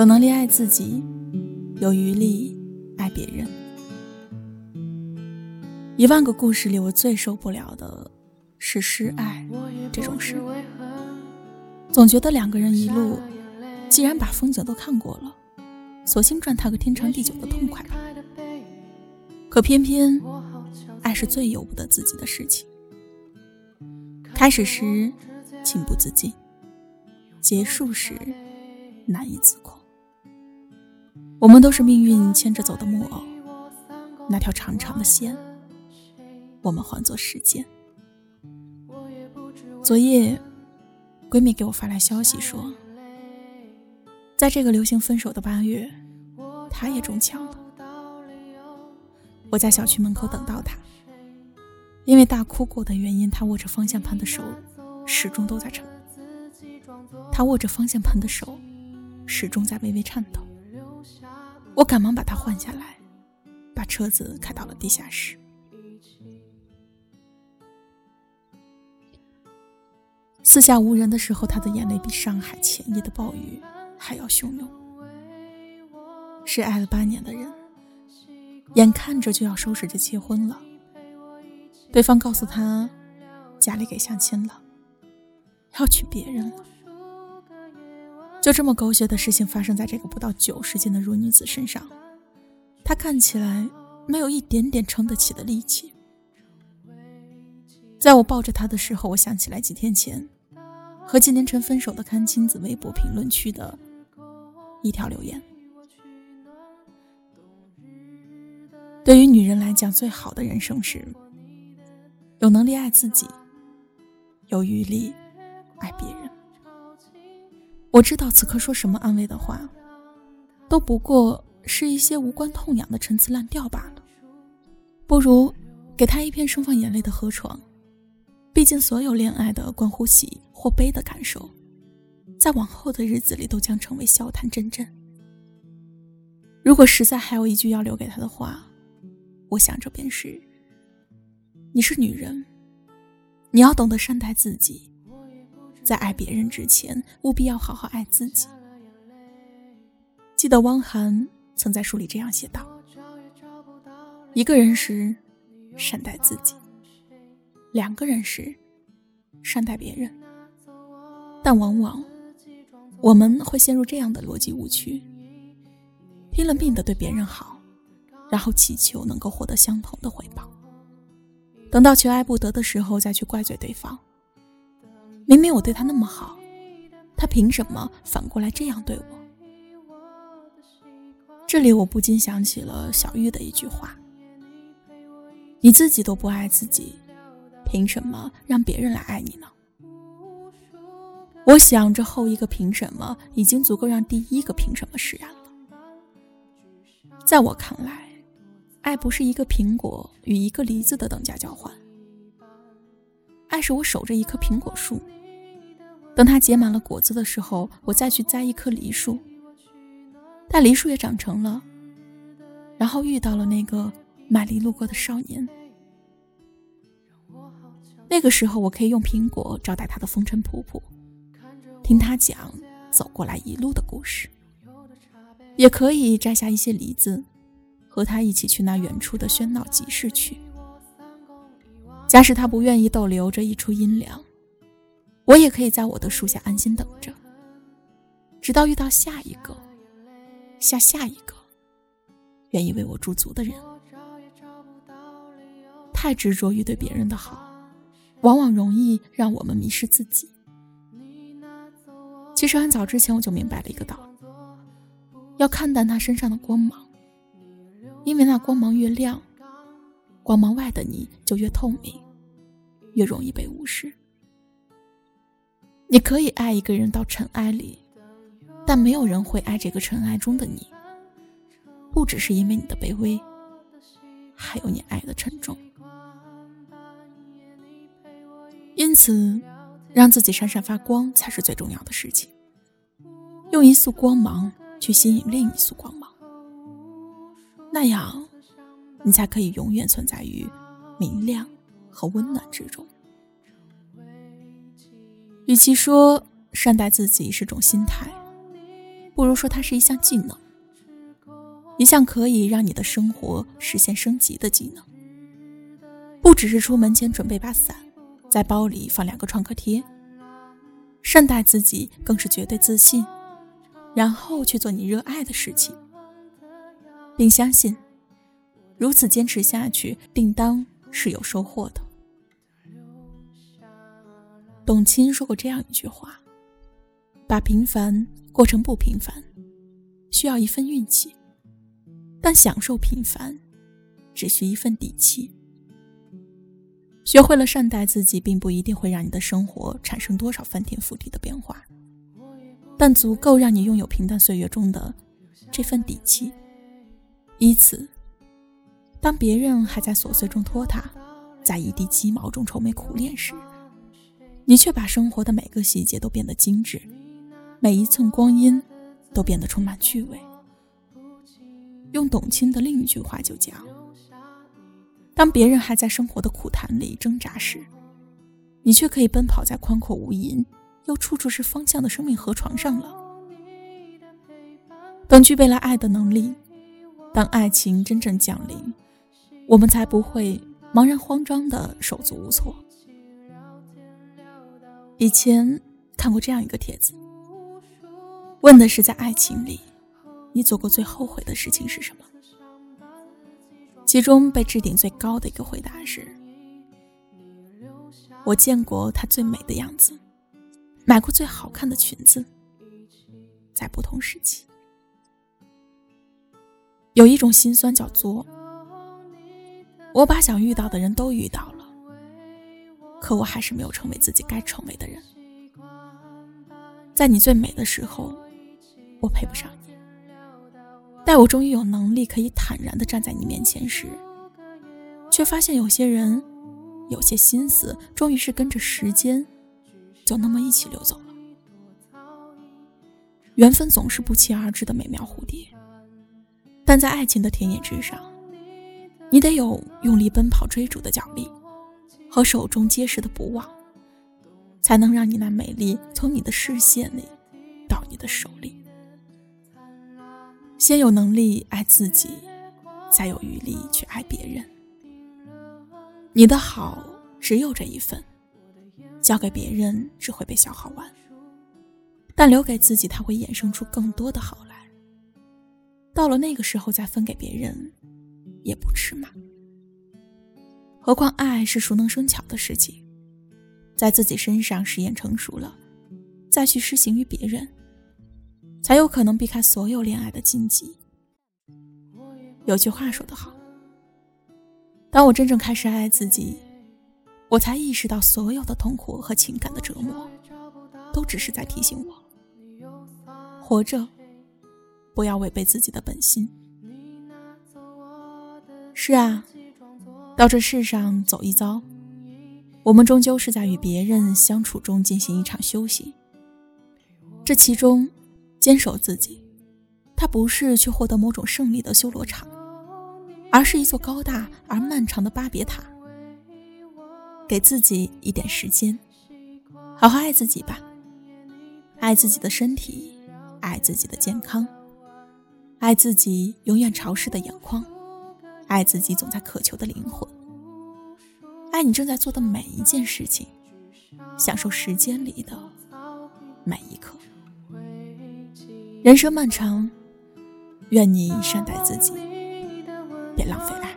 有能力爱自己，有余力爱别人。一万个故事里，我最受不了的是失爱这种事。总觉得两个人一路，既然把风景都看过了，索性赚他个天长地久的痛快吧。可偏偏，爱是最由不得自己的事情。开始时情不自禁，结束时难以自控。我们都是命运牵着走的木偶，那条长长的线。我们换作时间。昨夜，闺蜜给我发来消息说，在这个流行分手的八月，她也中枪了。我在小区门口等到她，因为大哭过的原因，她握着方向盘的手始终都在颤。她握着方向盘的手始终在微微颤抖。我赶忙把他换下来，把车子开到了地下室。四下无人的时候，他的眼泪比上海前夜的暴雨还要汹涌。是爱了八年的人，眼看着就要收拾着结婚了，对方告诉他，家里给相亲了，要娶别人了。就这么狗血的事情发生在这个不到九十斤的弱女子身上，她看起来没有一点点撑得起的力气。在我抱着她的时候，我想起来几天前。和纪凌尘分手的阚清子微博评论区的一条留言：对于女人来讲，最好的人生是有能力爱自己，有余力爱别人。我知道此刻说什么安慰的话，都不过是一些无关痛痒的陈词滥调罢了。不如给他一片盛放眼泪的河床。毕竟，所有恋爱的关乎喜或悲的感受，在往后的日子里都将成为笑谈阵阵。如果实在还有一句要留给他的话，我想这便是：你是女人，你要懂得善待自己，在爱别人之前，务必要好好爱自己。记得汪涵曾在书里这样写道：一个人时，善待自己。两个人时，善待别人，但往往我们会陷入这样的逻辑误区：拼了命的对别人好，然后祈求能够获得相同的回报。等到求爱不得的时候，再去怪罪对方。明明我对他那么好，他凭什么反过来这样对我？这里我不禁想起了小玉的一句话：“你自己都不爱自己。”凭什么让别人来爱你呢？我想，这后一个凭什么已经足够让第一个凭什么释然了。在我看来，爱不是一个苹果与一个梨子的等价交换，爱是我守着一棵苹果树，等它结满了果子的时候，我再去栽一棵梨树。待梨树也长成了，然后遇到了那个买梨路过的少年。那个时候，我可以用苹果招待他的风尘仆仆，听他讲走过来一路的故事；也可以摘下一些梨子，和他一起去那远处的喧闹集市去。假使他不愿意逗留这一处阴凉，我也可以在我的树下安心等着，直到遇到下一个、下下一个愿意为我驻足的人。太执着于对别人的好。往往容易让我们迷失自己。其实很早之前我就明白了一个道理：要看淡他身上的光芒，因为那光芒越亮，光芒外的你就越透明，越容易被无视。你可以爱一个人到尘埃里，但没有人会爱这个尘埃中的你。不只是因为你的卑微，还有你爱的沉重。因此，让自己闪闪发光才是最重要的事情。用一束光芒去吸引另一束光芒，那样，你才可以永远存在于明亮和温暖之中。与其说善待自己是种心态，不如说它是一项技能，一项可以让你的生活实现升级的技能。不只是出门前准备把伞，在包里放两个创可贴。善待自己，更是绝对自信，然后去做你热爱的事情，并相信，如此坚持下去，定当是有收获的。董卿说过这样一句话：“把平凡过成不平凡，需要一份运气；但享受平凡，只需一份底气。”学会了善待自己，并不一定会让你的生活产生多少翻天覆地的变化，但足够让你拥有平淡岁月中的这份底气。以此，当别人还在琐碎中拖沓，在一地鸡毛中愁眉苦脸时，你却把生活的每个细节都变得精致，每一寸光阴都变得充满趣味。用董卿的另一句话就讲。当别人还在生活的苦潭里挣扎时，你却可以奔跑在宽阔无垠又处处是方向的生命河床上了。等具备了爱的能力，当爱情真正降临，我们才不会茫然慌张的手足无措。以前看过这样一个帖子，问的是在爱情里，你做过最后悔的事情是什么？其中被置顶最高的一个回答是：“我见过她最美的样子，买过最好看的裙子，在不同时期。有一种心酸叫做，我把想遇到的人都遇到了，可我还是没有成为自己该成为的人。在你最美的时候，我配不上你。”待我终于有能力可以坦然地站在你面前时，却发现有些人、有些心思，终于是跟着时间，就那么一起流走了。缘分总是不期而至的美妙蝴蝶，但在爱情的田野之上，你得有用力奔跑追逐的脚力，和手中结实的不忘，才能让你那美丽从你的视线里到你的手里。先有能力爱自己，才有余力去爱别人。你的好只有这一份，交给别人只会被消耗完，但留给自己，它会衍生出更多的好来。到了那个时候再分给别人，也不迟嘛。何况爱是熟能生巧的事情，在自己身上实验成熟了，再去施行于别人。才有可能避开所有恋爱的禁忌。有句话说得好：“当我真正开始爱自己，我才意识到所有的痛苦和情感的折磨，都只是在提醒我，活着不要违背自己的本心。”是啊，到这世上走一遭，我们终究是在与别人相处中进行一场修行。这其中。坚守自己，它不是去获得某种胜利的修罗场，而是一座高大而漫长的巴别塔。给自己一点时间，好好爱自己吧。爱自己的身体，爱自己的健康，爱自己永远潮湿的眼眶，爱自己总在渴求的灵魂，爱你正在做的每一件事情，享受时间里的每一刻。人生漫长，愿你善待自己，别浪费爱。